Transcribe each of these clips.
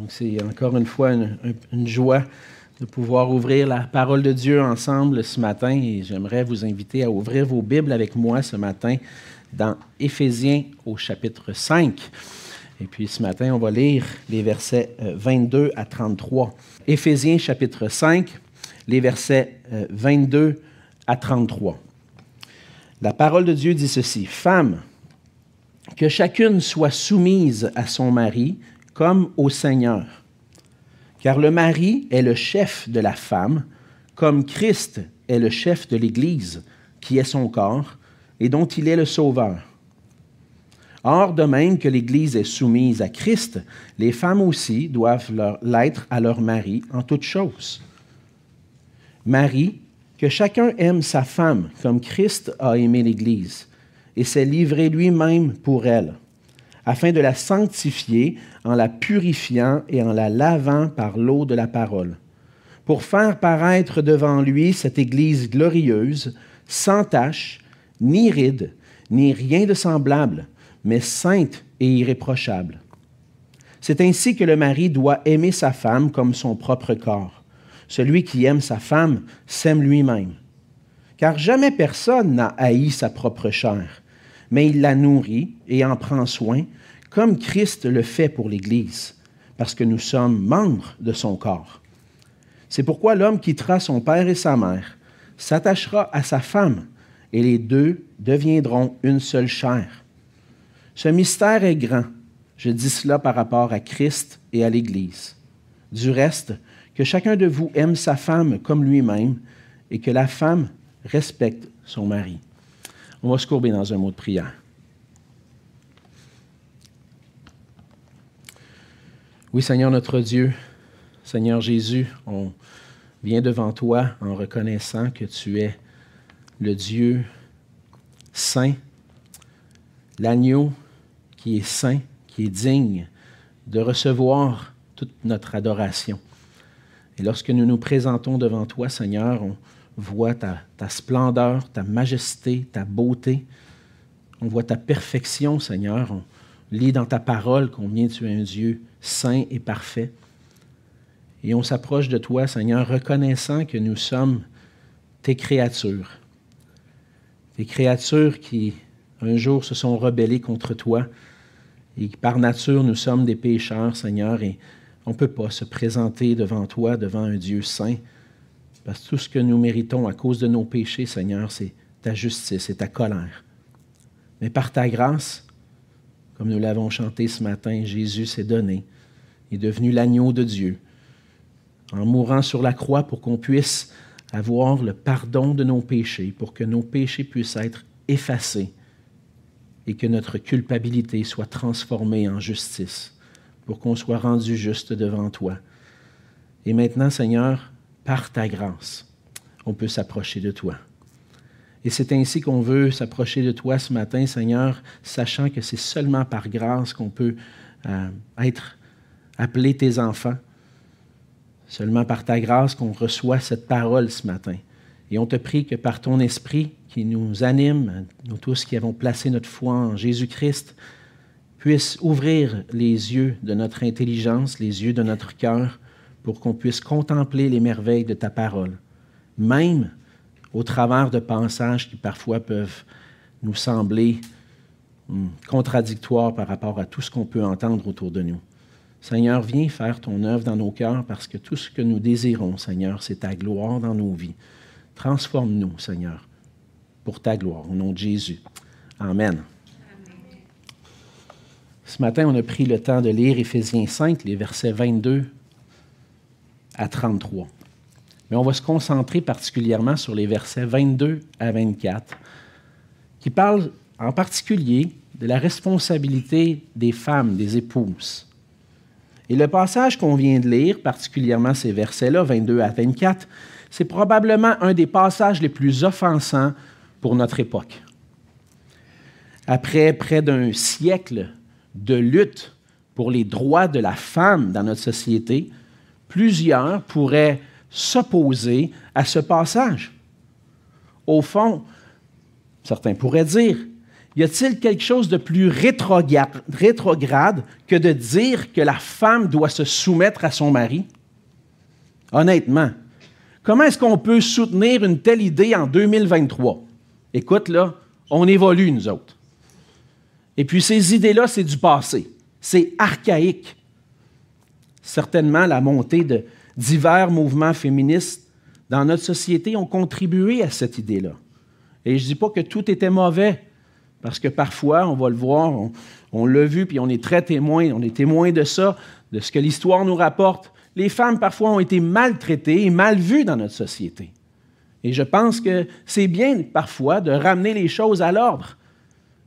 Donc c'est encore une fois une, joie de pouvoir ouvrir la parole de Dieu ensemble ce matin et j'aimerais vous inviter à ouvrir vos Bibles avec moi ce matin dans Éphésiens au chapitre 5. Et puis ce matin, on va lire les versets 22 euh, à 33. Éphésiens chapitre 5, les versets 22 euh, à 33. La parole de Dieu dit ceci, Femme, que chacune soit soumise à son mari comme au Seigneur. Car le mari est le chef de la femme, comme Christ est le chef de l'Église, qui est son corps, et dont il est le sauveur. Or, de même que l'Église est soumise à Christ, les femmes aussi doivent l'être à leur mari en toutes choses. Marie, que chacun aime sa femme comme Christ a aimé l'Église et s'est livré lui-même pour elle, afin de la sanctifier en la purifiant et en la lavant par l'eau de la parole, pour faire paraître devant lui cette Église glorieuse, sans tache, ni ride, ni rien de semblable, mais sainte et irréprochable. C'est ainsi que le mari doit aimer sa femme comme son propre corps. Celui qui aime sa femme s'aime lui-même. Car jamais personne n'a haï sa propre chair, mais il la nourrit et en prend soin, comme Christ le fait pour l'Église, parce que nous sommes membres de son corps. C'est pourquoi l'homme quittera son père et sa mère, s'attachera à sa femme, et les deux deviendront une seule chair. Ce mystère est grand. Je dis cela par rapport à Christ et à l'Église. Du reste, que chacun de vous aime sa femme comme lui-même et que la femme respecte son mari. On va se courber dans un mot de prière. Oui, Seigneur notre Dieu, Seigneur Jésus, on vient devant toi en reconnaissant que tu es le Dieu saint, l'agneau qui est saint, qui est digne de recevoir toute notre adoration. Et lorsque nous nous présentons devant toi, Seigneur, on voit ta, splendeur, ta majesté, ta beauté. On voit ta perfection, Seigneur. On lit dans ta parole combien tu es un Dieu saint et parfait. Et on s'approche de toi, Seigneur, reconnaissant que nous sommes tes créatures. Tes créatures qui, un jour, se sont rebellées contre toi et par nature, nous sommes des pécheurs, Seigneur, et on ne peut pas se présenter devant toi, devant un Dieu saint, tout ce que nous méritons à cause de nos péchés, Seigneur, c'est ta justice et ta colère. Mais par ta grâce, comme nous l'avons chanté ce matin, Jésus s'est donné, est devenu l'agneau de Dieu, en mourant sur la croix pour qu'on puisse avoir le pardon de nos péchés, pour que nos péchés puissent être effacés et que notre culpabilité soit transformée en justice, pour qu'on soit rendu juste devant toi. Et maintenant, Seigneur, par ta grâce, on peut s'approcher de toi. Et c'est ainsi qu'on veut s'approcher de toi ce matin, Seigneur, sachant que c'est seulement par grâce qu'on peut euh, être appelé tes enfants. Seulement par ta grâce qu'on reçoit cette parole ce matin. Et on te prie que par ton esprit qui nous anime, nous tous qui avons placé notre foi en Jésus-Christ, puisse ouvrir les yeux de notre intelligence, les yeux de notre cœur, pour qu'on puisse contempler les merveilles de ta parole, même au travers de passages qui parfois peuvent nous sembler hmm, contradictoires par rapport à tout ce qu'on peut entendre autour de nous. Seigneur, viens faire ton œuvre dans nos cœurs parce que tout ce que nous désirons, Seigneur, c'est ta gloire dans nos vies. Transforme-nous, Seigneur, pour ta gloire, au nom de Jésus. Amen. Ce matin, on a pris le temps de lire Éphésiens 5, les versets 22 à 33. Mais on va se concentrer particulièrement sur les versets 22 à 24, qui parlent en particulier de la responsabilité des femmes, des épouses. Et le passage qu'on vient de lire, particulièrement ces versets-là, 22 à 24, c'est probablement un des passages les plus offensants pour notre époque. Après près d'un siècle de lutte pour les droits de la femme dans notre société, plusieurs pourraient s'opposer à ce passage. Au fond, certains pourraient dire, y a-t-il quelque chose de plus rétrograde que de dire que la femme doit se soumettre à son mari? Honnêtement, comment est-ce qu'on peut soutenir une telle idée en 2023? Écoute, là, on évolue, nous autres. Et puis ces idées-là, c'est du passé. C'est archaïque. Certainement, la montée de divers mouvements féministes dans notre société ont contribué à cette idée-là. Et je ne dis pas que tout était mauvais, parce que parfois, on va le voir, on, l'a vu, puis on est très témoin, on est témoin de ça, de ce que l'histoire nous rapporte. Les femmes, parfois, ont été maltraitées et mal vues dans notre société. Et je pense que c'est bien, parfois, de ramener les choses à l'ordre.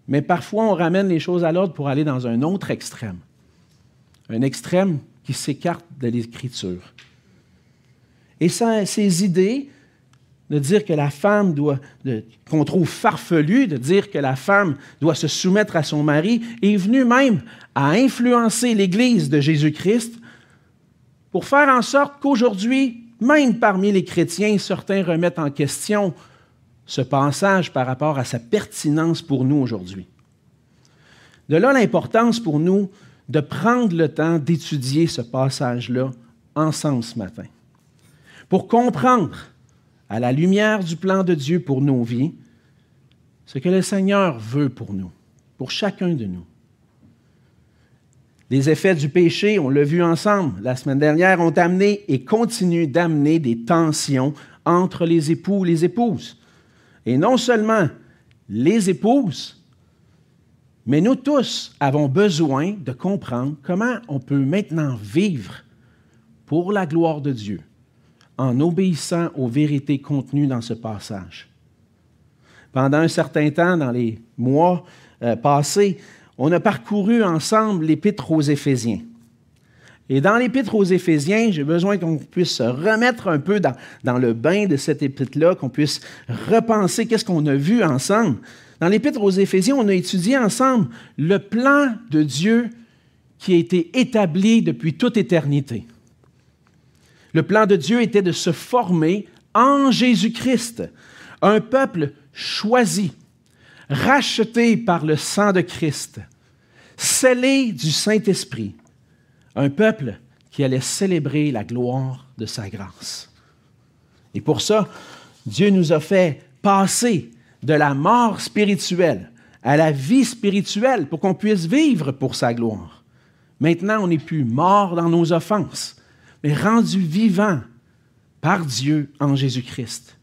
Mais parfois, on ramène les choses à l'ordre pour aller dans un autre extrême. Un extrême qui s'écarte de l'Écriture. Et ces idées de dire que la femme doit, qu'on trouve farfelu, de dire que la femme doit se soumettre à son mari, est venu même à influencer l'Église de Jésus-Christ pour faire en sorte qu'aujourd'hui, même parmi les chrétiens, certains remettent en question ce passage par rapport à sa pertinence pour nous aujourd'hui. De là l'importance pour nous de prendre le temps d'étudier ce passage-là ensemble ce matin, pour comprendre à la lumière du plan de Dieu pour nos vies, ce que le Seigneur veut pour nous, pour chacun de nous. Les effets du péché, on l'a vu ensemble la semaine dernière, ont amené et continuent d'amener des tensions entre les époux et les épouses. Et non seulement les épouses, mais nous tous avons besoin de comprendre comment on peut maintenant vivre pour la gloire de Dieu en obéissant aux vérités contenues dans ce passage. Pendant un certain temps, dans les mois euh, passés, on a parcouru ensemble l'épître aux Éphésiens. Et dans l'épître aux Éphésiens, j'ai besoin qu'on puisse se remettre un peu dans, le bain de cette épître-là, qu'on puisse repenser qu'est-ce qu'on a vu ensemble. Dans l'épître aux Éphésiens, on a étudié ensemble le plan de Dieu qui a été établi depuis toute éternité. Le plan de Dieu était de se former en Jésus-Christ, un peuple choisi, racheté par le sang de Christ, scellé du Saint-Esprit, un peuple qui allait célébrer la gloire de sa grâce. Et pour ça, Dieu nous a fait passer de la mort spirituelle à la vie spirituelle pour qu'on puisse vivre pour sa gloire. Maintenant, on n'est plus mort dans nos offenses mais rendu vivant par Dieu en Jésus-Christ.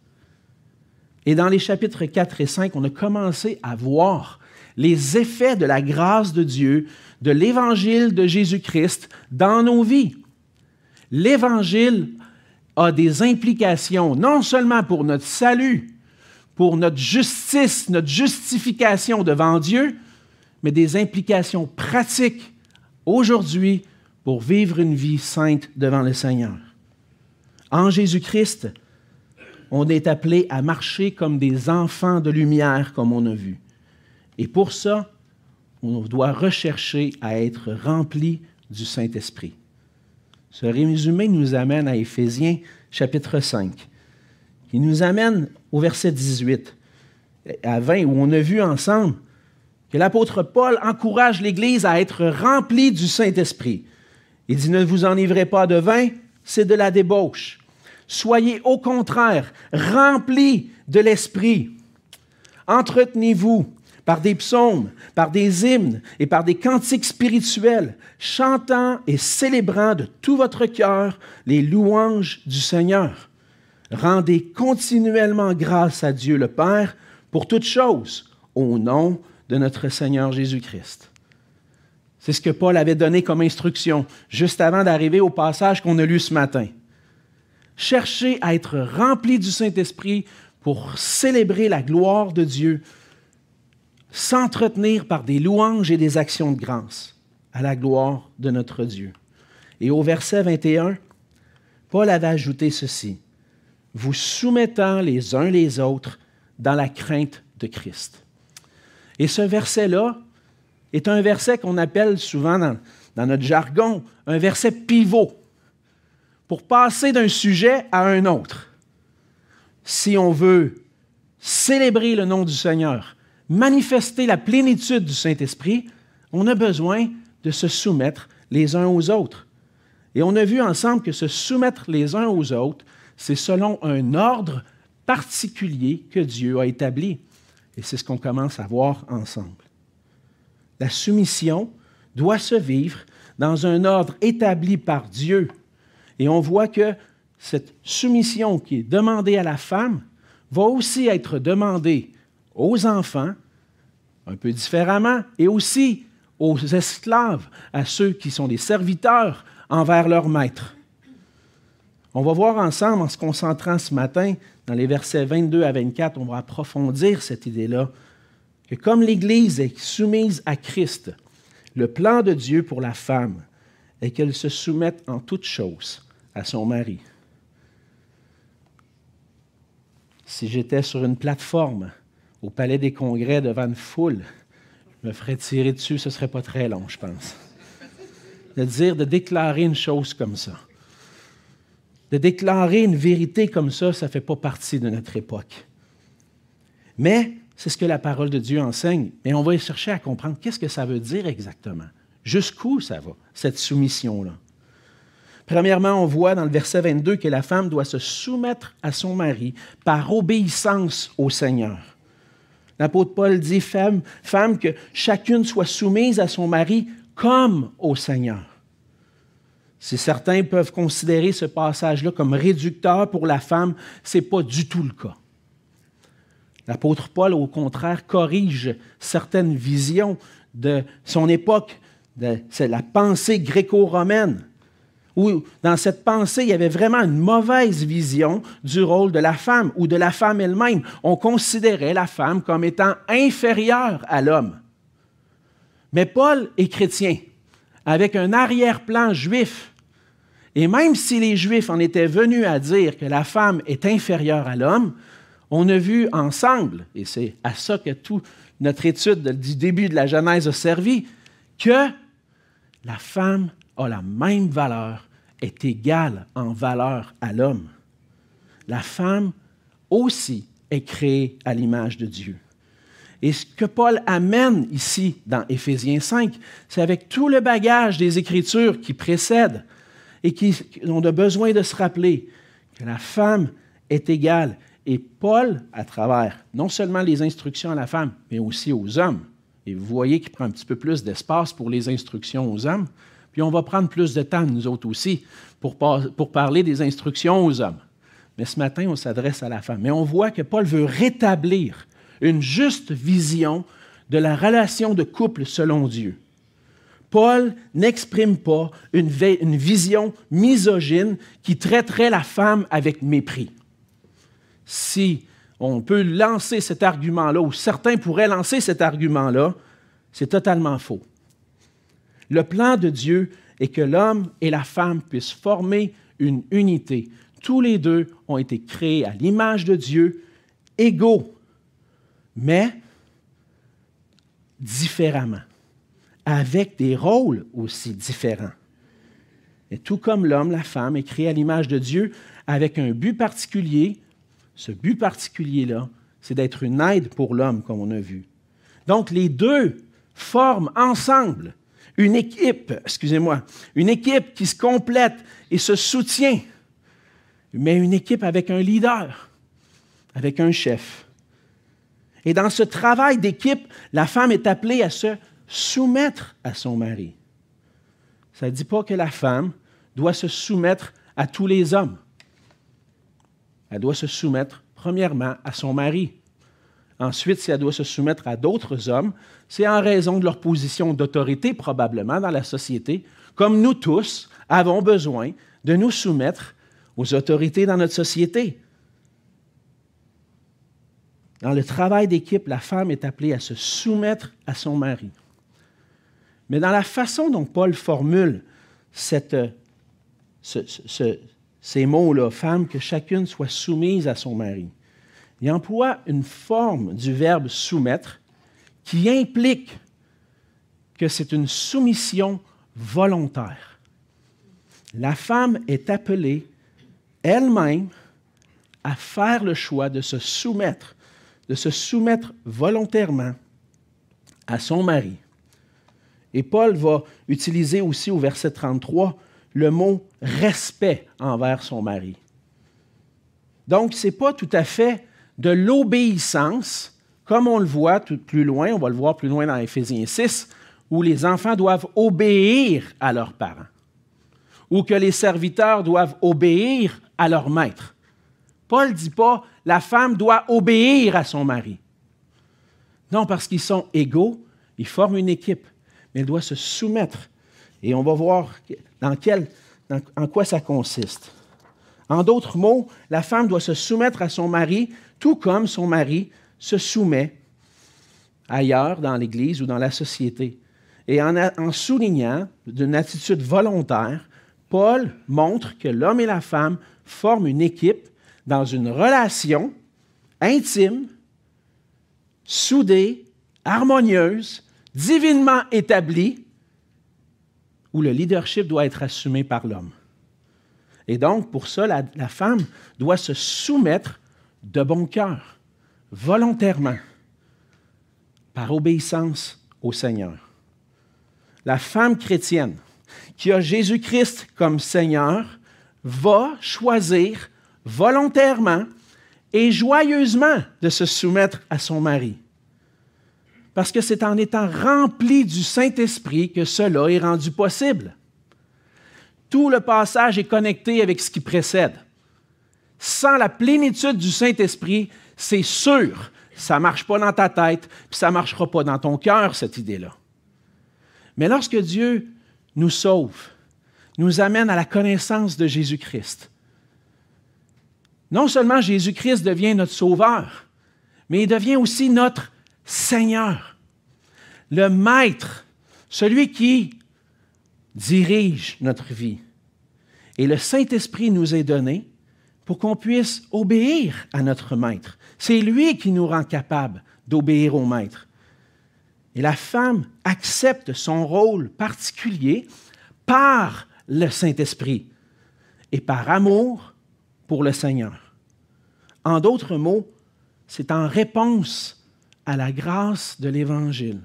Et dans les chapitres 4 et 5, on a commencé à voir les effets de la grâce de Dieu, de l'évangile de Jésus-Christ dans nos vies. L'évangile a des implications non seulement pour notre salut, pour notre justice, notre justification devant Dieu, mais des implications pratiques aujourd'hui pour vivre une vie sainte devant le Seigneur. En Jésus-Christ, on est appelé à marcher comme des enfants de lumière, comme on a vu. Et pour ça, on doit rechercher à être rempli du Saint-Esprit. Ce résumé nous amène à Éphésiens chapitre 5, qui nous amène au verset 18 à 20, où on a vu ensemble que l'apôtre Paul encourage l'Église à être remplie du Saint-Esprit. Il dit, ne vous enivrez pas de vin, c'est de la débauche. Soyez au contraire remplis de l'Esprit. Entretenez-vous par des psaumes, par des hymnes et par des cantiques spirituels, chantant et célébrant de tout votre cœur les louanges du Seigneur. Rendez continuellement grâce à Dieu le Père pour toutes choses, au nom de notre Seigneur Jésus-Christ. C'est ce que Paul avait donné comme instruction juste avant d'arriver au passage qu'on a lu ce matin. Cherchez à être rempli du Saint-Esprit pour célébrer la gloire de Dieu, s'entretenir par des louanges et des actions de grâce à la gloire de notre Dieu. Et au verset 21, Paul avait ajouté ceci, vous soumettant les uns les autres dans la crainte de Christ. Et ce verset-là, est un verset qu'on appelle souvent dans, notre jargon un verset pivot, pour passer d'un sujet à un autre. Si on veut célébrer le nom du Seigneur, manifester la plénitude du Saint-Esprit, on a besoin de se soumettre les uns aux autres. Et on a vu ensemble que se soumettre les uns aux autres, c'est selon un ordre particulier que Dieu a établi. Et c'est ce qu'on commence à voir ensemble. La soumission doit se vivre dans un ordre établi par Dieu. Et on voit que cette soumission qui est demandée à la femme va aussi être demandée aux enfants, un peu différemment, et aussi aux esclaves, à ceux qui sont des serviteurs envers leur maître. On va voir ensemble, en se concentrant ce matin, dans les versets 22 à 24, on va approfondir cette idée-là, que comme l'Église est soumise à Christ, le plan de Dieu pour la femme est qu'elle se soumette en toutes choses à son mari. Si j'étais sur une plateforme au Palais des Congrès devant une foule, je me ferais tirer dessus, ce ne serait pas très long, je pense. De dire, de déclarer une chose comme ça. De déclarer une vérité comme ça, ça ne fait pas partie de notre époque. Mais c'est ce que la parole de Dieu enseigne. Mais on va chercher à comprendre qu'est-ce que ça veut dire exactement. Jusqu'où ça va, cette soumission-là? Premièrement, on voit dans le verset 22 que la femme doit se soumettre à son mari par obéissance au Seigneur. L'apôtre Paul dit, femme, que chacune soit soumise à son mari comme au Seigneur. Si certains peuvent considérer ce passage-là comme réducteur pour la femme, ce n'est pas du tout le cas. L'apôtre Paul, au contraire, corrige certaines visions de son époque, c'est la pensée gréco-romaine, où dans cette pensée, il y avait vraiment une mauvaise vision du rôle de la femme ou de la femme elle-même. On considérait la femme comme étant inférieure à l'homme. Mais Paul est chrétien, avec un arrière-plan juif. Et même si les Juifs en étaient venus à dire que la femme est inférieure à l'homme, on a vu ensemble, et c'est à ça que toute notre étude du début de la Genèse a servi, que la femme a la même valeur, est égale en valeur à l'homme. La femme aussi est créée à l'image de Dieu. Et ce que Paul amène ici dans Éphésiens 5, c'est avec tout le bagage des Écritures qui précèdent et qui ont besoin de se rappeler que la femme est égale et Paul, à travers non seulement les instructions à la femme, mais aussi aux hommes, et vous voyez qu'il prend un petit peu plus d'espace pour les instructions aux hommes, puis on va prendre plus de temps, nous autres aussi, pour, parler des instructions aux hommes. Mais ce matin, on s'adresse à la femme. Mais on voit que Paul veut rétablir une juste vision de la relation de couple selon Dieu. Paul n'exprime pas une, une, vision misogyne qui traiterait la femme avec mépris si on peut lancer cet argument-là, ou certains pourraient lancer cet argument-là, c'est totalement faux. Le plan de Dieu est que l'homme et la femme puissent former une unité. Tous les deux ont été créés à l'image de Dieu, égaux, mais différemment, avec des rôles aussi différents. Et tout comme l'homme, la femme est créée à l'image de Dieu avec un but particulier, ce but particulier-là, c'est d'être une aide pour l'homme, comme on a vu. Donc, les deux forment ensemble une équipe, excusez-moi, une équipe qui se complète et se soutient, mais une équipe avec un leader, avec un chef. Et dans ce travail d'équipe, la femme est appelée à se soumettre à son mari. Ça ne dit pas que la femme doit se soumettre à tous les hommes elle doit se soumettre premièrement à son mari. Ensuite, si elle doit se soumettre à d'autres hommes, c'est en raison de leur position d'autorité probablement dans la société, comme nous tous avons besoin de nous soumettre aux autorités dans notre société. Dans le travail d'équipe, la femme est appelée à se soumettre à son mari. Mais dans la façon dont Paul formule ce, ces mots-là, femme, que chacune soit soumise à son mari. Il emploie une forme du verbe soumettre qui implique que c'est une soumission volontaire. La femme est appelée elle-même à faire le choix de se soumettre, de se soumettre volontairement à son mari. Et Paul va utiliser aussi au verset 33 le mot respect envers son mari. Donc, ce n'est pas tout à fait de l'obéissance, comme on le voit plus loin, on va le voir plus loin dans Éphésiens 6, où les enfants doivent obéir à leurs parents, ou que les serviteurs doivent obéir à leur maître. Paul ne dit pas la femme doit obéir à son mari. Non, parce qu'ils sont égaux, ils forment une équipe, mais elle doit se soumettre. Et on va voir dans quel, en quoi ça consiste. En d'autres mots, la femme doit se soumettre à son mari, tout comme son mari se soumet ailleurs dans l'Église ou dans la société. Et en, soulignant d'une attitude volontaire, Paul montre que l'homme et la femme forment une équipe dans une relation intime, soudée, harmonieuse, divinement établie, où le leadership doit être assumé par l'homme. Et donc, pour ça, la, la, femme doit se soumettre de bon cœur, volontairement, par obéissance au Seigneur. La femme chrétienne qui a Jésus-Christ comme Seigneur va choisir volontairement et joyeusement de se soumettre à son mari. Parce que c'est en étant rempli du Saint-Esprit que cela est rendu possible. Tout le passage est connecté avec ce qui précède. Sans la plénitude du Saint-Esprit, c'est sûr, ça ne marche pas dans ta tête, puis ça ne marchera pas dans ton cœur, cette idée-là. Mais lorsque Dieu nous sauve, nous amène à la connaissance de Jésus-Christ, non seulement Jésus-Christ devient notre sauveur, mais il devient aussi notre Seigneur, le Maître, celui qui dirige notre vie. Et le Saint-Esprit nous est donné pour qu'on puisse obéir à notre Maître. C'est lui qui nous rend capables d'obéir au Maître. Et la femme accepte son rôle particulier par le Saint-Esprit et par amour pour le Seigneur. En d'autres mots, c'est en réponse à la grâce de l'Évangile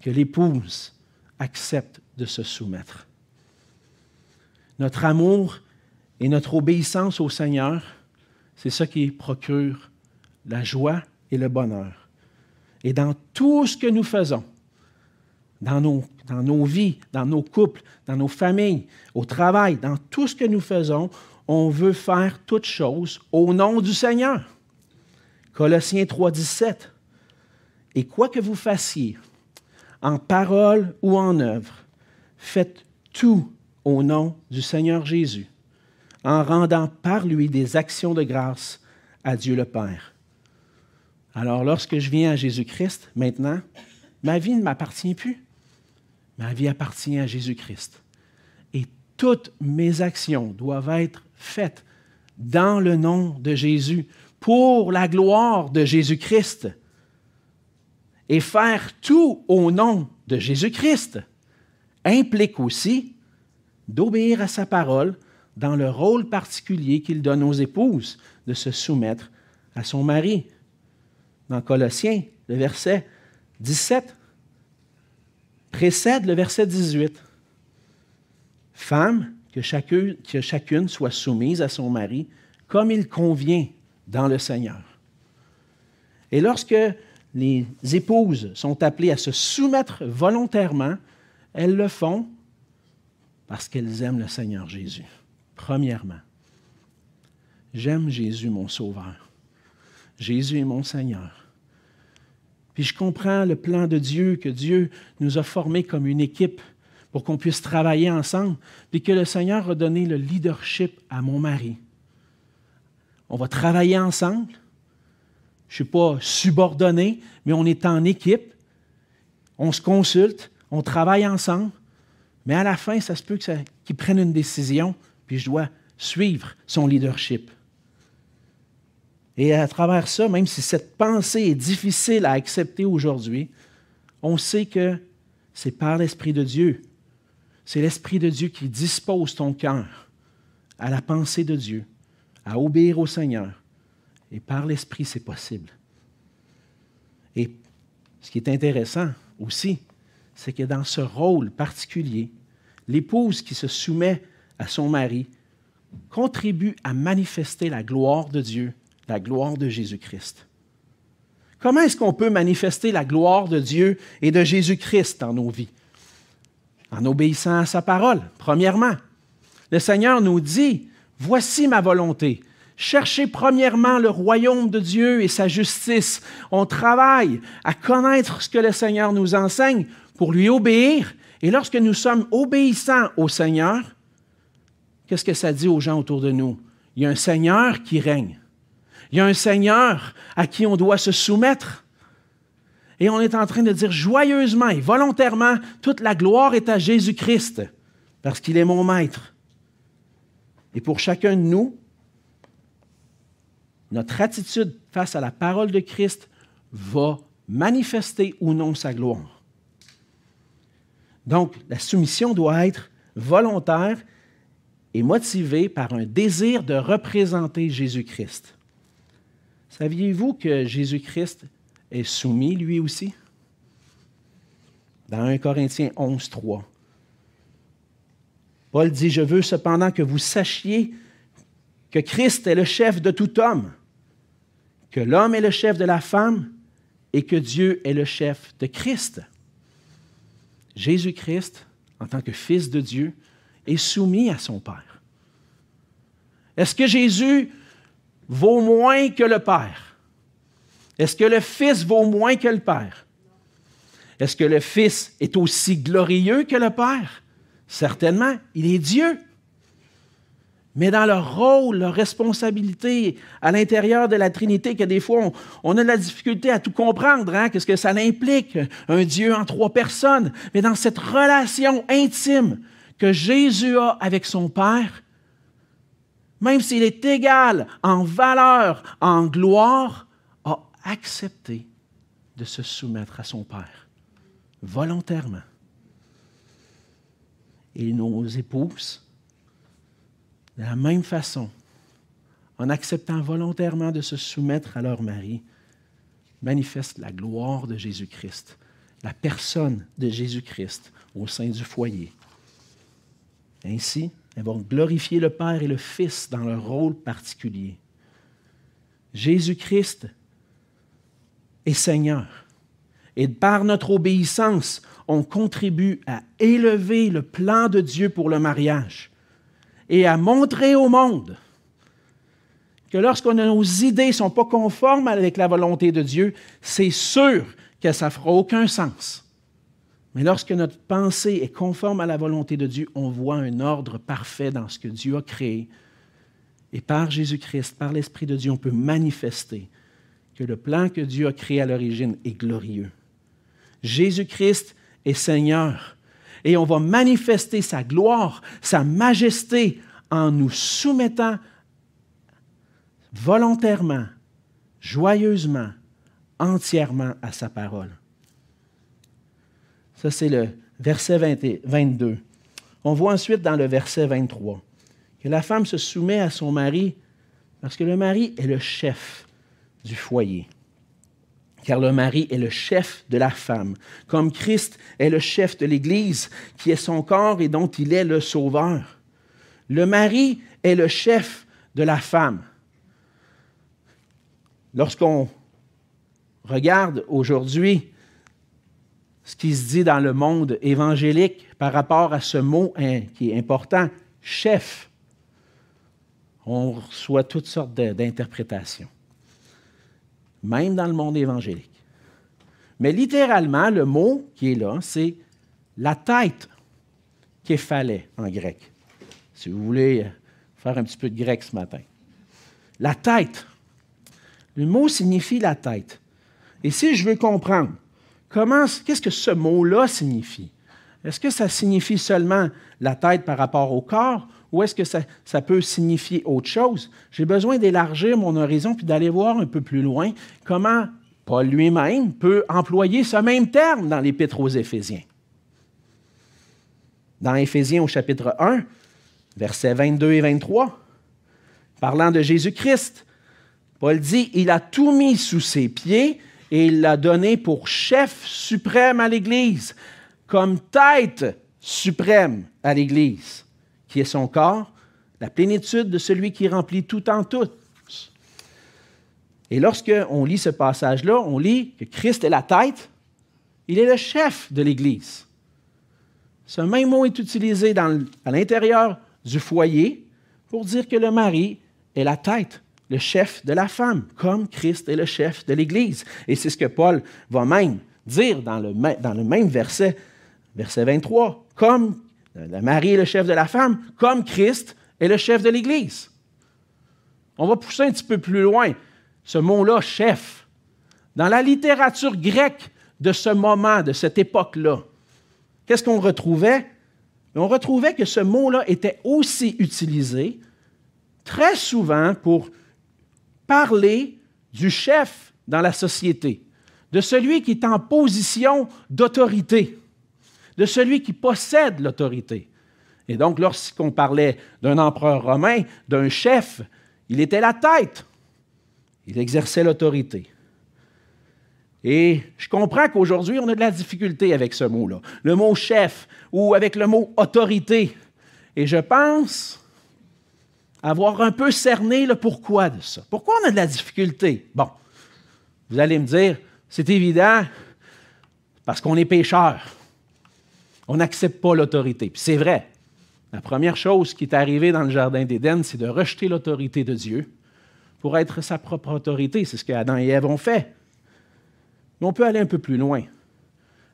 que l'épouse accepte de se soumettre. Notre amour et notre obéissance au Seigneur, c'est ce qui procure la joie et le bonheur. Et dans tout ce que nous faisons, dans nos, dans nos vies, dans nos couples, dans nos familles, au travail, dans tout ce que nous faisons, on veut faire toutes choses au nom du Seigneur. Colossiens 3, 17. Et quoi que vous fassiez, en parole ou en œuvre, faites tout au nom du Seigneur Jésus, en rendant par lui des actions de grâce à Dieu le Père. Alors lorsque je viens à Jésus-Christ, maintenant, ma vie ne m'appartient plus. Ma vie appartient à Jésus-Christ. Et toutes mes actions doivent être faites dans le nom de Jésus, pour la gloire de Jésus-Christ. Et faire tout au nom de Jésus-Christ implique aussi d'obéir à sa parole dans le rôle particulier qu'il donne aux épouses, de se soumettre à son mari. Dans Colossiens, le verset 17 précède le verset 18. Femme, que chacune, que chacune soit soumise à son mari comme il convient dans le Seigneur. Et lorsque les épouses sont appelées à se soumettre volontairement, elles le font parce qu'elles aiment le Seigneur Jésus. Premièrement, j'aime Jésus, mon Sauveur. Jésus est mon Seigneur. Puis je comprends le plan de Dieu, que Dieu nous a formés comme une équipe pour qu'on puisse travailler ensemble, puis que le Seigneur a donné le leadership à mon mari. On va travailler ensemble. Je ne suis pas subordonné, mais on est en équipe. On se consulte, on travaille ensemble. Mais à la fin, ça se peut qu'il prenne une décision, puis je dois suivre son leadership. Et à travers ça, même si cette pensée est difficile à accepter aujourd'hui, on sait que c'est par l'Esprit de Dieu c'est l'Esprit de Dieu qui dispose ton cœur à la pensée de Dieu, à obéir au Seigneur. Et par l'Esprit, c'est possible. Et ce qui est intéressant aussi, c'est que dans ce rôle particulier, l'épouse qui se soumet à son mari contribue à manifester la gloire de Dieu, la gloire de Jésus-Christ. Comment est-ce qu'on peut manifester la gloire de Dieu et de Jésus-Christ dans nos vies? En obéissant à sa parole, premièrement. Le Seigneur nous dit, Voici ma volonté. Cherchez premièrement le royaume de Dieu et sa justice. On travaille à connaître ce que le Seigneur nous enseigne pour lui obéir. Et lorsque nous sommes obéissants au Seigneur, qu'est-ce que ça dit aux gens autour de nous? Il y a un Seigneur qui règne. Il y a un Seigneur à qui on doit se soumettre. Et on est en train de dire joyeusement et volontairement, toute la gloire est à Jésus-Christ, parce qu'il est mon maître. Et pour chacun de nous, notre attitude face à la parole de Christ va manifester ou non sa gloire. Donc, la soumission doit être volontaire et motivée par un désir de représenter Jésus-Christ. Saviez-vous que Jésus-Christ est soumis lui aussi? Dans 1 Corinthiens 11, 3. Paul dit, je veux cependant que vous sachiez que Christ est le chef de tout homme, que l'homme est le chef de la femme et que Dieu est le chef de Christ. Jésus-Christ, en tant que Fils de Dieu, est soumis à son Père. Est-ce que Jésus vaut moins que le Père? Est-ce que le Fils vaut moins que le Père? Est-ce que le Fils est aussi glorieux que le Père? Certainement, il est Dieu mais dans leur rôle, leur responsabilité à l'intérieur de la Trinité, que des fois, on, a de la difficulté à tout comprendre, hein, qu'est-ce que ça implique, un Dieu en trois personnes. Mais dans cette relation intime que Jésus a avec son Père, même s'il est égal en valeur, en gloire, a accepté de se soumettre à son Père, volontairement. Et nos épouses, de la même façon, en acceptant volontairement de se soumettre à leur mari, manifestent la gloire de Jésus-Christ, la personne de Jésus-Christ au sein du foyer. Ainsi, elles vont glorifier le Père et le Fils dans leur rôle particulier. Jésus-Christ est Seigneur. Et par notre obéissance, on contribue à élever le plan de Dieu pour le mariage et à montrer au monde que lorsque nos idées ne sont pas conformes avec la volonté de Dieu, c'est sûr que ça ne fera aucun sens. Mais lorsque notre pensée est conforme à la volonté de Dieu, on voit un ordre parfait dans ce que Dieu a créé. Et par Jésus-Christ, par l'Esprit de Dieu, on peut manifester que le plan que Dieu a créé à l'origine est glorieux. Jésus-Christ est Seigneur et on va manifester sa gloire, sa majesté en nous soumettant volontairement, joyeusement, entièrement à sa parole. Ça, c'est le verset 22. On voit ensuite dans le verset 23 que la femme se soumet à son mari parce que le mari est le chef du foyer car le mari est le chef de la femme, comme Christ est le chef de l'Église, qui est son corps et dont il est le sauveur. Le mari est le chef de la femme. Lorsqu'on regarde aujourd'hui ce qui se dit dans le monde évangélique par rapport à ce mot hein, qui est important, chef, on reçoit toutes sortes d'interprétations même dans le monde évangélique. Mais littéralement, le mot qui est là, c'est la tête fallait en grec. Si vous voulez faire un petit peu de grec ce matin. La tête. Le mot signifie la tête. Et si je veux comprendre comment, qu'est-ce que ce mot-là signifie, est-ce que ça signifie seulement la tête par rapport au corps ou est-ce que ça, peut signifier autre chose? J'ai besoin d'élargir mon horizon puis d'aller voir un peu plus loin comment Paul lui-même peut employer ce même terme dans l'Épître aux Éphésiens. Dans Éphésiens au chapitre 1, versets 22 et 23, parlant de Jésus-Christ, Paul dit, Il a tout mis sous ses pieds et il l'a donné pour chef suprême à l'Église, comme tête suprême à l'Église, qui est son corps, la plénitude de celui qui remplit tout en tous. Et lorsque on lit ce passage-là, on lit que Christ est la tête, il est le chef de l'Église. Ce même mot est utilisé à l'intérieur du foyer pour dire que le mari est la tête, le chef de la femme, comme Christ est le chef de l'Église. Et c'est ce que Paul va même dire dans le, même verset, verset 23, comme le mari est le chef de la femme, comme Christ est le chef de l'Église. On va pousser un petit peu plus loin ce mot-là, chef. Dans la littérature grecque de ce moment, de cette époque-là, qu'est-ce qu'on retrouvait? On retrouvait que ce mot-là était aussi utilisé très souvent pour parler du chef dans la société, de celui qui est en position d'autorité, de celui qui possède l'autorité. Et donc, lorsqu'on parlait d'un empereur romain, d'un chef, il était la tête. Il exerçait l'autorité. Et je comprends qu'aujourd'hui, on a de la difficulté avec ce mot-là, le mot chef ou avec le mot autorité. Et je pense avoir un peu cerné le pourquoi de ça. Pourquoi on a de la difficulté? Bon, vous allez me dire, c'est évident, parce qu'on est pécheur. On n'accepte pas l'autorité. Puis c'est vrai. La première chose qui est arrivée dans le Jardin d'Éden, c'est de rejeter l'autorité de Dieu pour être sa propre autorité. C'est ce que Adam et Ève ont fait. Mais on peut aller un peu plus loin.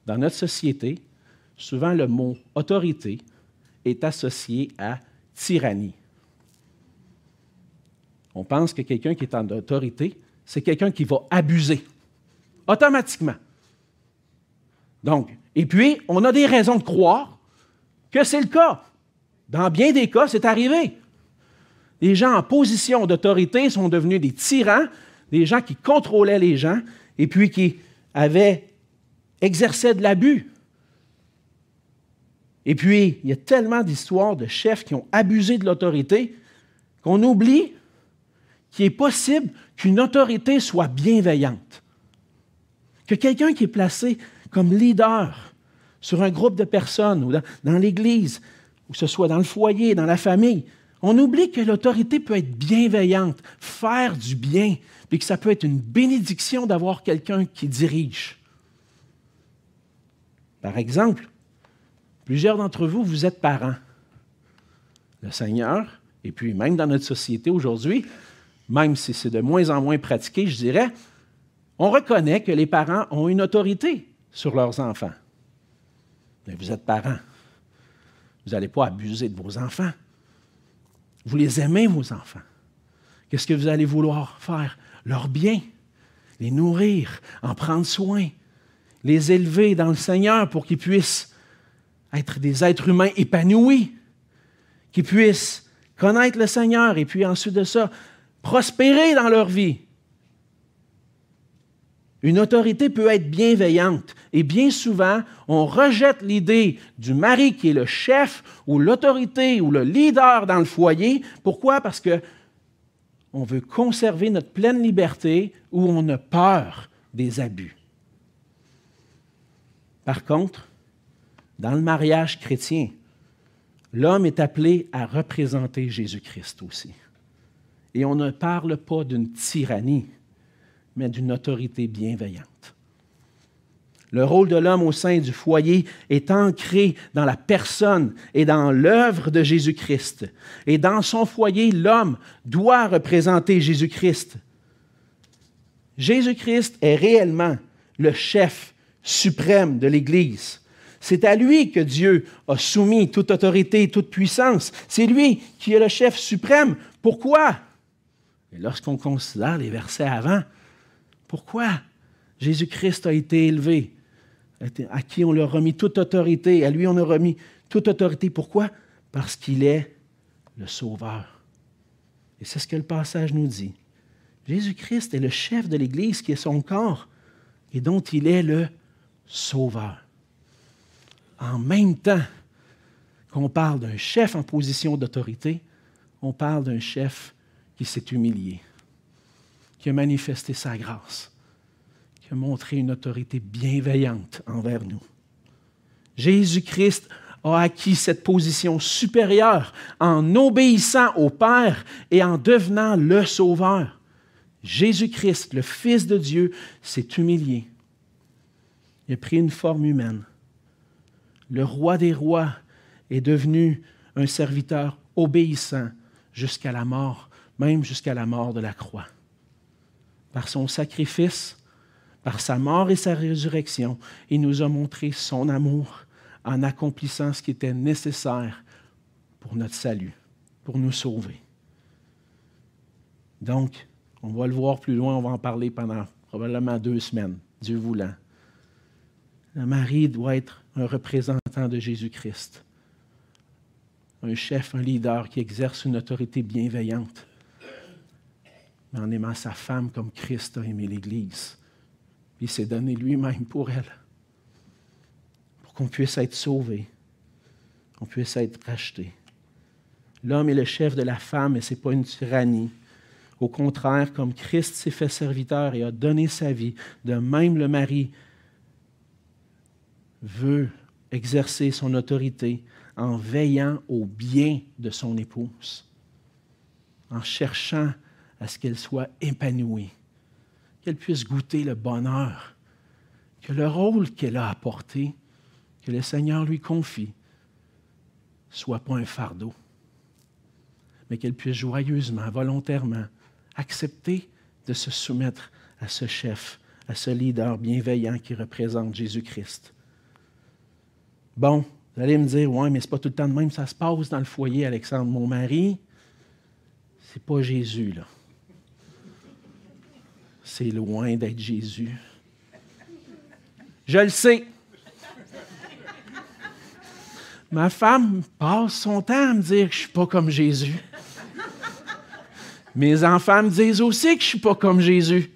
Dans notre société, souvent le mot autorité est associé à tyrannie. On pense que quelqu'un qui est en autorité, c'est quelqu'un qui va abuser automatiquement. Donc, et puis, on a des raisons de croire que c'est le cas. Dans bien des cas, c'est arrivé. Les gens en position d'autorité sont devenus des tyrans, des gens qui contrôlaient les gens et puis qui avaient exercé de l'abus. Et puis, il y a tellement d'histoires de chefs qui ont abusé de l'autorité qu'on oublie qu'il est possible qu'une autorité soit bienveillante. Que quelqu'un qui est placé comme leader sur un groupe de personnes ou dans, l'Église, ou ce soit dans le foyer, dans la famille, on oublie que l'autorité peut être bienveillante, faire du bien, puis que ça peut être une bénédiction d'avoir quelqu'un qui dirige. Par exemple, plusieurs d'entre vous, vous êtes parents. Le Seigneur, et puis même dans notre société aujourd'hui, même si c'est de moins en moins pratiqué, je dirais, on reconnaît que les parents ont une autorité sur leurs enfants. Mais vous êtes parents. Vous n'allez pas abuser de vos enfants. Vous les aimez, vos enfants. Qu'est-ce que vous allez vouloir faire? Leur bien, les nourrir, en prendre soin, les élever dans le Seigneur pour qu'ils puissent être des êtres humains épanouis, qu'ils puissent connaître le Seigneur et puis ensuite de ça, prospérer dans leur vie. Une autorité peut être bienveillante et bien souvent, on rejette l'idée du mari qui est le chef ou l'autorité ou le leader dans le foyer. Pourquoi? Parce que on veut conserver notre pleine liberté ou on a peur des abus. Par contre, dans le mariage chrétien, l'homme est appelé à représenter Jésus-Christ aussi. Et on ne parle pas d'une tyrannie, mais d'une autorité bienveillante. Le rôle de l'homme au sein du foyer est ancré dans la personne et dans l'œuvre de Jésus-Christ. Et dans son foyer, l'homme doit représenter Jésus-Christ. Jésus-Christ est réellement le chef suprême de l'Église. C'est à lui que Dieu a soumis toute autorité, toute puissance. C'est lui qui est le chef suprême. Pourquoi? Lorsqu'on considère les versets avant, pourquoi Jésus-Christ a été élevé, à qui on lui a remis toute autorité, à lui on a remis toute autorité. Pourquoi? Parce qu'il est le Sauveur. Et c'est ce que le passage nous dit. Jésus-Christ est le chef de l'Église qui est son corps et dont il est le Sauveur. En même temps qu'on parle d'un chef en position d'autorité, on parle d'un chef qui s'est humilié, qui a manifesté sa grâce, qui a montré une autorité bienveillante envers nous. Jésus-Christ a acquis cette position supérieure en obéissant au Père et en devenant le Sauveur. Jésus-Christ, le Fils de Dieu, s'est humilié. Il a pris une forme humaine. Le roi des rois est devenu un serviteur obéissant jusqu'à la mort, même jusqu'à la mort de la croix. Par son sacrifice, par sa mort et sa résurrection, il nous a montré son amour en accomplissant ce qui était nécessaire pour notre salut, pour nous sauver. Donc, on va le voir plus loin, on va en parler pendant probablement deux semaines, Dieu voulant. Le mari doit être un représentant de Jésus-Christ, un chef, un leader qui exerce une autorité bienveillante, en aimant sa femme comme Christ a aimé l'Église. Il s'est donné lui-même pour elle, pour qu'on puisse être sauvé, qu'on puisse être racheté. L'homme est le chef de la femme et ce n'est pas une tyrannie. Au contraire, comme Christ s'est fait serviteur et a donné sa vie, de même le mari veut exercer son autorité en veillant au bien de son épouse, en cherchant à ce qu'elle soit épanouie, qu'elle puisse goûter le bonheur, que le rôle qu'elle a apporté, que le Seigneur lui confie, soit pas un fardeau, mais qu'elle puisse joyeusement, volontairement, accepter de se soumettre à ce chef, à ce leader bienveillant qui représente Jésus-Christ. Bon, vous allez me dire, ouais, mais c'est pas tout le temps de même, ça se passe dans le foyer, Alexandre. Mon mari, c'est pas Jésus, là. C'est loin d'être Jésus. Je le sais. Ma femme passe son temps à me dire que je suis pas comme Jésus. Mes enfants me disent aussi que je suis pas comme Jésus.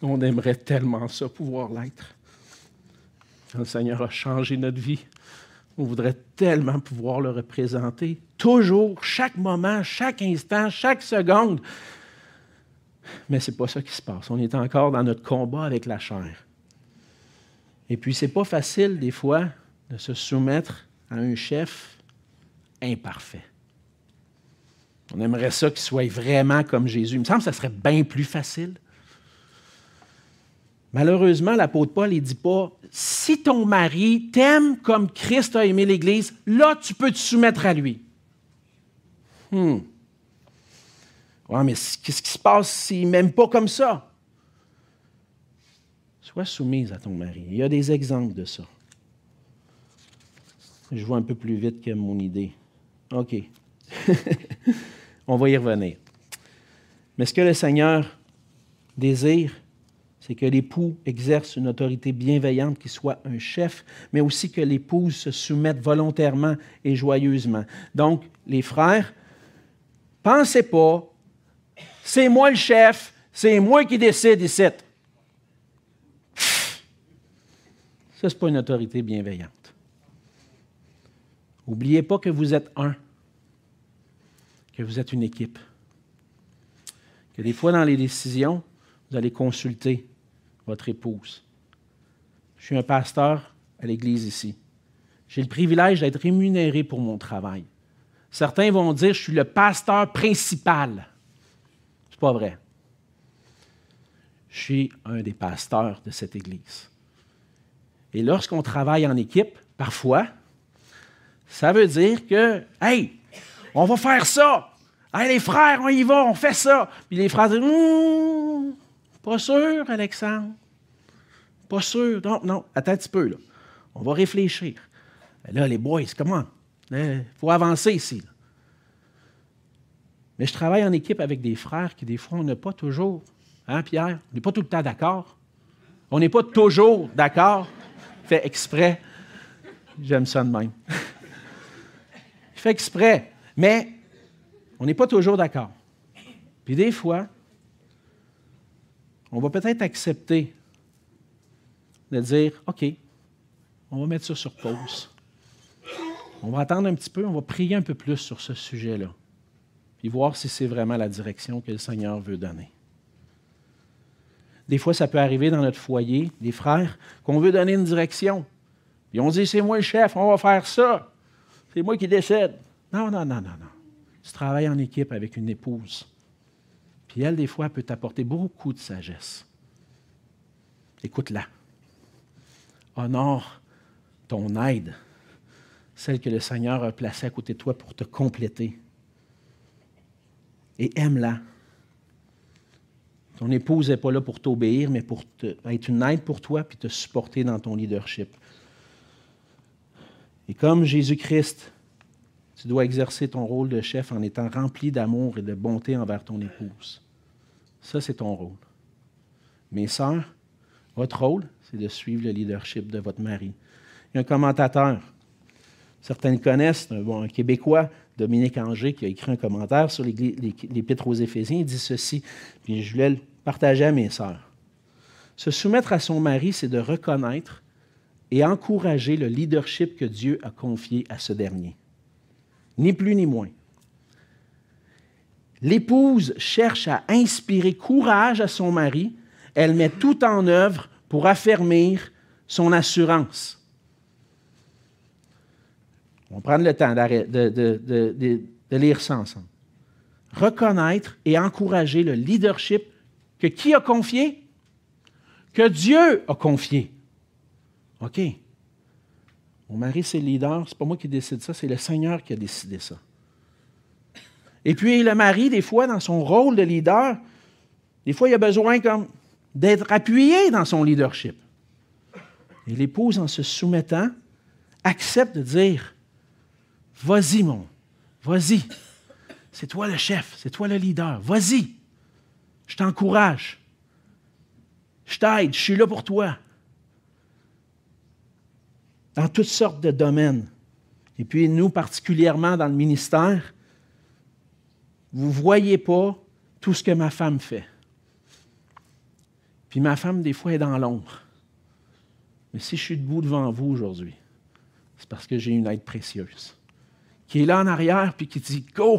On aimerait tellement ça, pouvoir l'être. Le Seigneur a changé notre vie, on voudrait tellement pouvoir le représenter, toujours, chaque moment, chaque instant, chaque seconde. Mais ce n'est pas ça qui se passe. On est encore dans notre combat avec la chair. Et puis, ce n'est pas facile, des fois, de se soumettre à un chef imparfait. On aimerait ça qu'il soit vraiment comme Jésus. Il me semble que ça serait bien plus facile. Malheureusement, l'apôtre Paul ne dit pas si ton mari t'aime comme Christ a aimé l'Église, là, tu peux te soumettre à lui. Hmm. Ouais, mais qu'est-ce qui se passe s'il ne m'aime pas comme ça? Sois soumise à ton mari. Il y a des exemples de ça. Je vois un peu plus vite que mon idée. OK. On va y revenir. Mais ce que le Seigneur désire, c'est que l'époux exerce une autorité bienveillante qui soit un chef, mais aussi que l'épouse se soumette volontairement et joyeusement. Donc, les frères, pensez pas, c'est moi le chef, c'est moi qui décide ici. Ça, ce n'est pas une autorité bienveillante. N'oubliez pas que vous êtes un, que vous êtes une équipe, que des fois dans les décisions, vous allez consulter votre épouse. Je suis un pasteur à l'église ici. J'ai le privilège d'être rémunéré pour mon travail. Certains vont dire je suis le pasteur principal. C'est pas vrai. Je suis un des pasteurs de cette église. Et lorsqu'on travaille en équipe, parfois, ça veut dire que, hey, on va faire ça. Hey, les frères, on y va, on fait ça. Puis les frères disent, hum, pas sûr, Alexandre? Pas sûr. Non, non, attends un petit peu. On va réfléchir. Là, les boys, comment? Il faut avancer ici. Mais je travaille en équipe avec des frères qui, des fois, on n'a pas toujours. Hein, Pierre? On n'est pas tout le temps d'accord. On n'est pas toujours d'accord. Fait exprès. J'aime ça de même. fait exprès. Mais on n'est pas toujours d'accord. Puis des fois, on va peut-être accepter de dire OK, on va mettre ça sur pause. On va attendre un petit peu, on va prier un peu plus sur ce sujet-là, puis voir si c'est vraiment la direction que le Seigneur veut donner. Des fois, ça peut arriver dans notre foyer, des frères, qu'on veut donner une direction. Puis on dit, c'est moi le chef, on va faire ça. C'est moi qui décide. Non, non, non, non, non. Tu travailles en équipe avec une épouse. Puis elle, des fois, peut t'apporter beaucoup de sagesse. Écoute-la. Honore ton aide, celle que le Seigneur a placée à côté de toi pour te compléter. Et aime-la. Ton épouse n'est pas là pour t'obéir, mais pour être une aide pour toi puis te supporter dans ton leadership. Et comme Jésus-Christ, tu dois exercer ton rôle de chef en étant rempli d'amour et de bonté envers ton épouse. Ça, c'est ton rôle. Mes sœurs, votre rôle, c'est de suivre le leadership de votre mari. Il y a un commentateur, certains le connaissent, un, Québécois, Dominique Anger, qui a écrit un commentaire sur l'Épître aux Éphésiens. Il dit ceci, puis je voulais le partager à mes sœurs. Se soumettre à son mari, c'est de reconnaître et encourager le leadership que Dieu a confié à ce dernier. Ni plus ni moins. L'épouse cherche à inspirer courage à son mari. Elle met tout en œuvre pour affermir son assurance. On va prendre le temps de, lire ça ensemble. Reconnaître et encourager le leadership que qui a confié? Que Dieu a confié. OK. Mon mari, c'est le leader, c'est pas moi qui décide ça, c'est le Seigneur qui a décidé ça. Et puis le mari, des fois, dans son rôle de leader, des fois, il a besoin comme d'être appuyé dans son leadership. Et l'épouse, en se soumettant, accepte de dire Vas-y, mon, vas-y. C'est toi le chef, c'est toi le leader. Vas-y. Je t'encourage. Je t'aide, je suis là pour toi dans toutes sortes de domaines. Et puis nous, particulièrement dans le ministère, vous ne voyez pas tout ce que ma femme fait. Puis ma femme, des fois, est dans l'ombre. Mais si je suis debout devant vous aujourd'hui, c'est parce que j'ai une aide précieuse qui est là en arrière puis qui dit Go,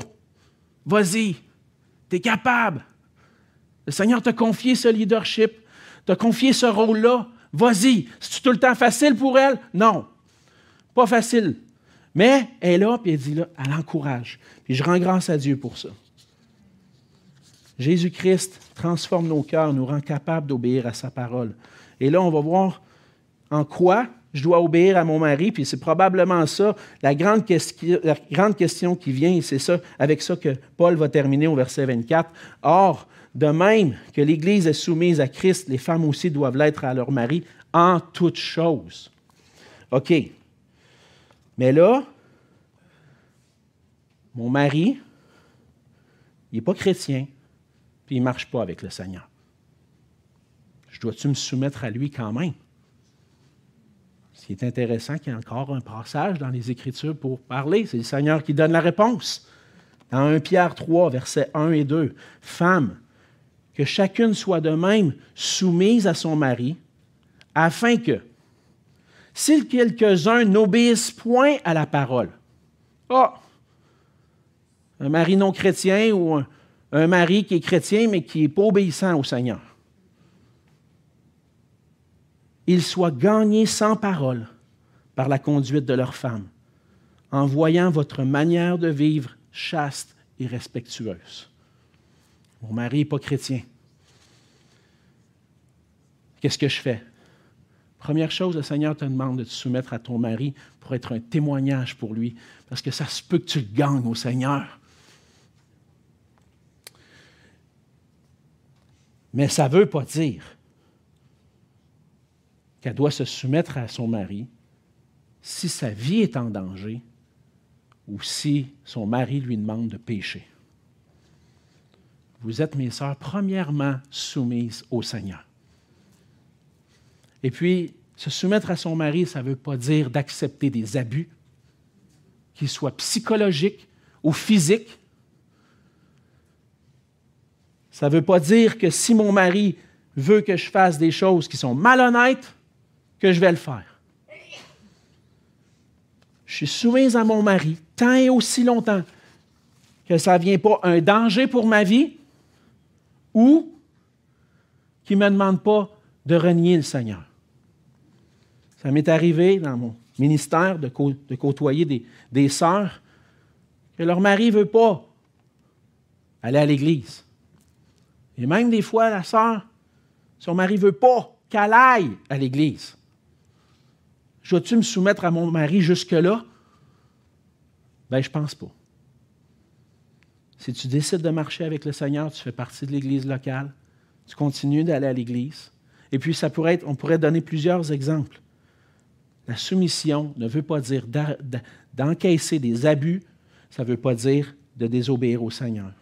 vas-y, tu es capable. Le Seigneur t'a confié ce leadership, t'a confié ce rôle-là. Vas-y. C'est tout le temps facile pour elle? Non. Pas facile. Mais elle est là, puis elle dit là, elle encourage. Puis je rends grâce à Dieu pour ça. Jésus-Christ transforme nos cœurs, nous rend capables d'obéir à sa parole. Et là, on va voir en quoi je dois obéir à mon mari, puis c'est probablement ça, la grande, question, la grande question qui vient, et c'est ça, avec ça que Paul va terminer au verset 24. Or, de même que l'Église est soumise à Christ, les femmes aussi doivent l'être à leur mari en toutes choses. OK. Mais là, mon mari, il n'est pas chrétien, puis il ne marche pas avec le Seigneur. Je dois-tu me soumettre à lui quand même? Ce qui est intéressant, qu'il y a encore un passage dans les Écritures pour parler. C'est le Seigneur qui donne la réponse. Dans 1 Pierre 3, versets 1 et 2. Femme, que chacune soit de même soumise à son mari, afin que, si quelques-uns n'obéissent point à la parole, oh, un mari non chrétien ou un, un mari qui est chrétien mais qui n'est pas obéissant au Seigneur, ils soient gagnés sans parole par la conduite de leur femme, en voyant votre manière de vivre chaste et respectueuse. Mon mari n'est pas chrétien. Qu'est-ce que je fais? Première chose, le Seigneur te demande de te soumettre à ton mari pour être un témoignage pour lui, parce que ça se peut que tu le gagnes au Seigneur. Mais ça ne veut pas dire qu'elle doit se soumettre à son mari si sa vie est en danger ou si son mari lui demande de pécher vous êtes, mes sœurs, premièrement soumises au Seigneur. Et puis, se soumettre à son mari, ça ne veut pas dire d'accepter des abus, qu'ils soient psychologiques ou physiques. Ça ne veut pas dire que si mon mari veut que je fasse des choses qui sont malhonnêtes, que je vais le faire. je suis soumise à mon mari tant et aussi longtemps que ça ne vient pas un danger pour ma vie ou qu'il ne me demande pas de renier le Seigneur. Ça m'est arrivé dans mon ministère de, côtoyer des, des sœurs que leur mari ne veut pas aller à l'église. Et même des fois, la sœur, son mari ne veut pas qu'elle aille à l'église. Je dois-tu me soumettre à mon mari jusque-là? Ben, je pense pas. Si tu décides de marcher avec le Seigneur, tu fais partie de l'Église locale, tu continues d'aller à l'Église. Et puis, ça pourrait être, on pourrait donner plusieurs exemples. La soumission ne veut pas dire d'encaisser des abus, ça ne veut pas dire de désobéir au Seigneur.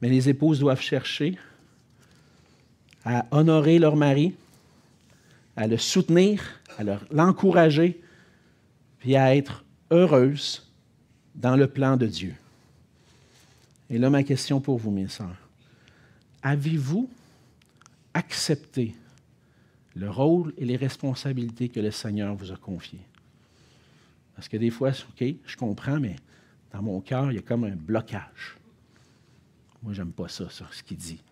Mais les épouses doivent chercher à honorer leur mari, à le soutenir, à l'encourager, puis à être heureuses dans le plan de Dieu. Et là, ma question pour vous, mes sœurs. Avez-vous accepté le rôle et les responsabilités que le Seigneur vous a confiées? Parce que des fois, OK, je comprends, mais dans mon cœur, il y a comme un blocage. Moi, j'aime pas ça, ça, ce qu'il dit.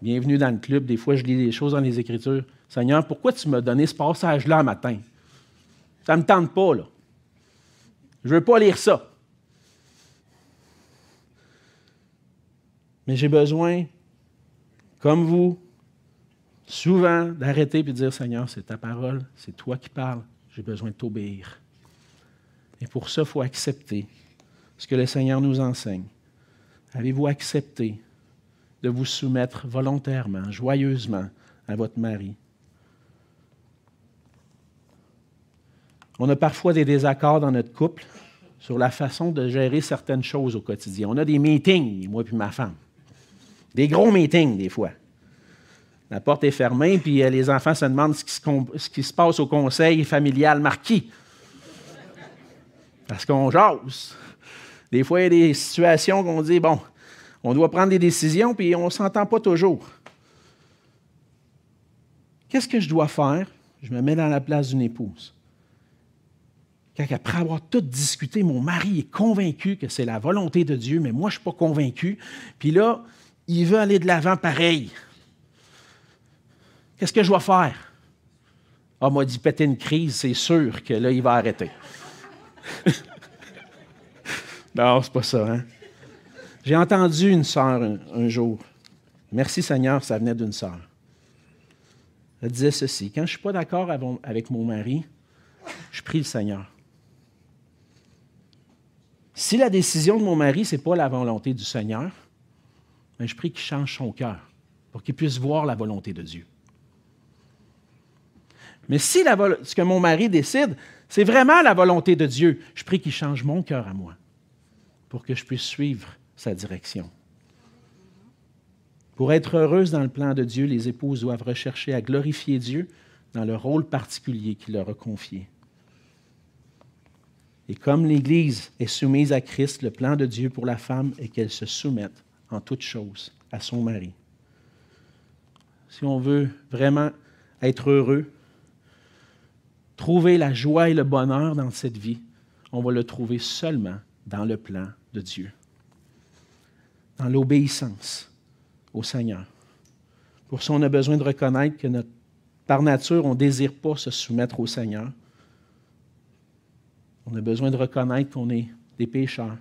Bienvenue dans le club. Des fois, je lis des choses dans les Écritures. Seigneur, pourquoi tu m'as donné ce passage-là matin? Ça ne me tente pas, là. Je ne veux pas lire ça. Mais j'ai besoin, comme vous, souvent d'arrêter et de dire Seigneur, c'est ta parole, c'est toi qui parles, j'ai besoin de t'obéir. Et pour ça, il faut accepter ce que le Seigneur nous enseigne. Avez-vous accepté de vous soumettre volontairement, joyeusement à votre mari? On a parfois des désaccords dans notre couple sur la façon de gérer certaines choses au quotidien. On a des meetings, moi et ma femme. Des gros meetings, des fois. La porte est fermée, puis euh, les enfants se demandent ce qui se, passe au conseil familial marquis. Parce qu'on jase. Des fois, il y a des situations qu'on dit, bon, on doit prendre des décisions, puis on ne s'entend pas toujours. Qu'est-ce que je dois faire? Je me mets dans la place d'une épouse. Quand après avoir tout discuté, mon mari est convaincu que c'est la volonté de Dieu, mais moi, je ne suis pas convaincu. Puis là, il veut aller de l'avant pareil. Qu'est-ce que je dois faire? Ah, m'a dit péter une crise, c'est sûr que là, il va arrêter. non, c'est pas ça, hein? J'ai entendu une sœur un, jour. Merci Seigneur, ça venait d'une sœur. Elle disait ceci Quand je ne suis pas d'accord avec mon mari, je prie le Seigneur. Si la décision de mon mari, ce n'est pas la volonté du Seigneur, je prie qu'il change son cœur pour qu'il puisse voir la volonté de Dieu. Mais si ce que mon mari décide, c'est vraiment la volonté de Dieu, je prie qu'il change mon cœur à moi pour que je puisse suivre sa direction. Pour être heureuse dans le plan de Dieu, les épouses doivent rechercher à glorifier Dieu dans le rôle particulier qu'il leur a confié. Et comme l'Église est soumise à Christ, le plan de Dieu pour la femme est qu'elle se soumette en toutes choses à son mari. Si on veut vraiment être heureux, trouver la joie et le bonheur dans cette vie, on va le trouver seulement dans le plan de Dieu, dans l'obéissance au Seigneur. Pour ça, on a besoin de reconnaître que par nature, on ne désire pas se soumettre au Seigneur. On a besoin de reconnaître qu'on est des pécheurs,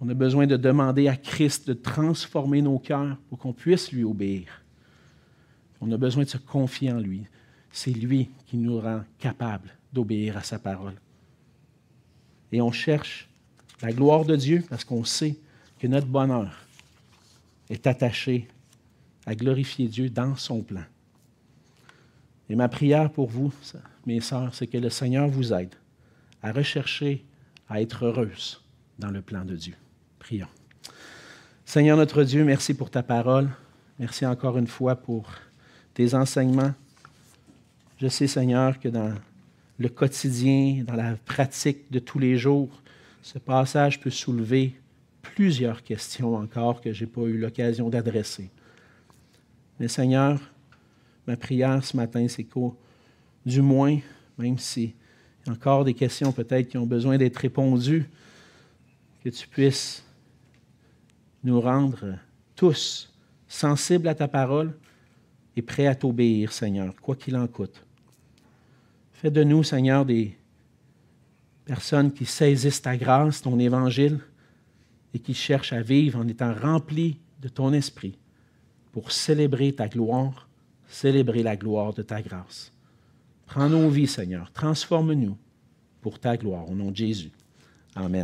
on a besoin de demander à Christ de transformer nos cœurs pour qu'on puisse lui obéir. On a besoin de se confier en lui. C'est lui qui nous rend capables d'obéir à sa parole. Et on cherche la gloire de Dieu parce qu'on sait que notre bonheur est attaché à glorifier Dieu dans son plan. Et ma prière pour vous, mes sœurs, c'est que le Seigneur vous aide à rechercher à être heureuse dans le plan de Dieu. Prions. Seigneur notre Dieu, merci pour ta parole. Merci encore une fois pour tes enseignements. Je sais, Seigneur, que dans le quotidien, dans la pratique de tous les jours, ce passage peut soulever plusieurs questions encore que je n'ai pas eu l'occasion d'adresser. Mais Seigneur, ma prière ce matin, c'est qu'au du moins, même s'il y a encore des questions peut-être qui ont besoin d'être répondues, que tu puisses nous rendre tous sensibles à ta parole et prêts à t'obéir, Seigneur, quoi qu'il en coûte. Fais de nous, Seigneur, des personnes qui saisissent ta grâce, ton évangile, et qui cherchent à vivre en étant remplis de ton esprit pour célébrer ta gloire, célébrer la gloire de ta grâce. Prends nos vies, Seigneur, transforme-nous pour ta gloire, au nom de Jésus. Amen.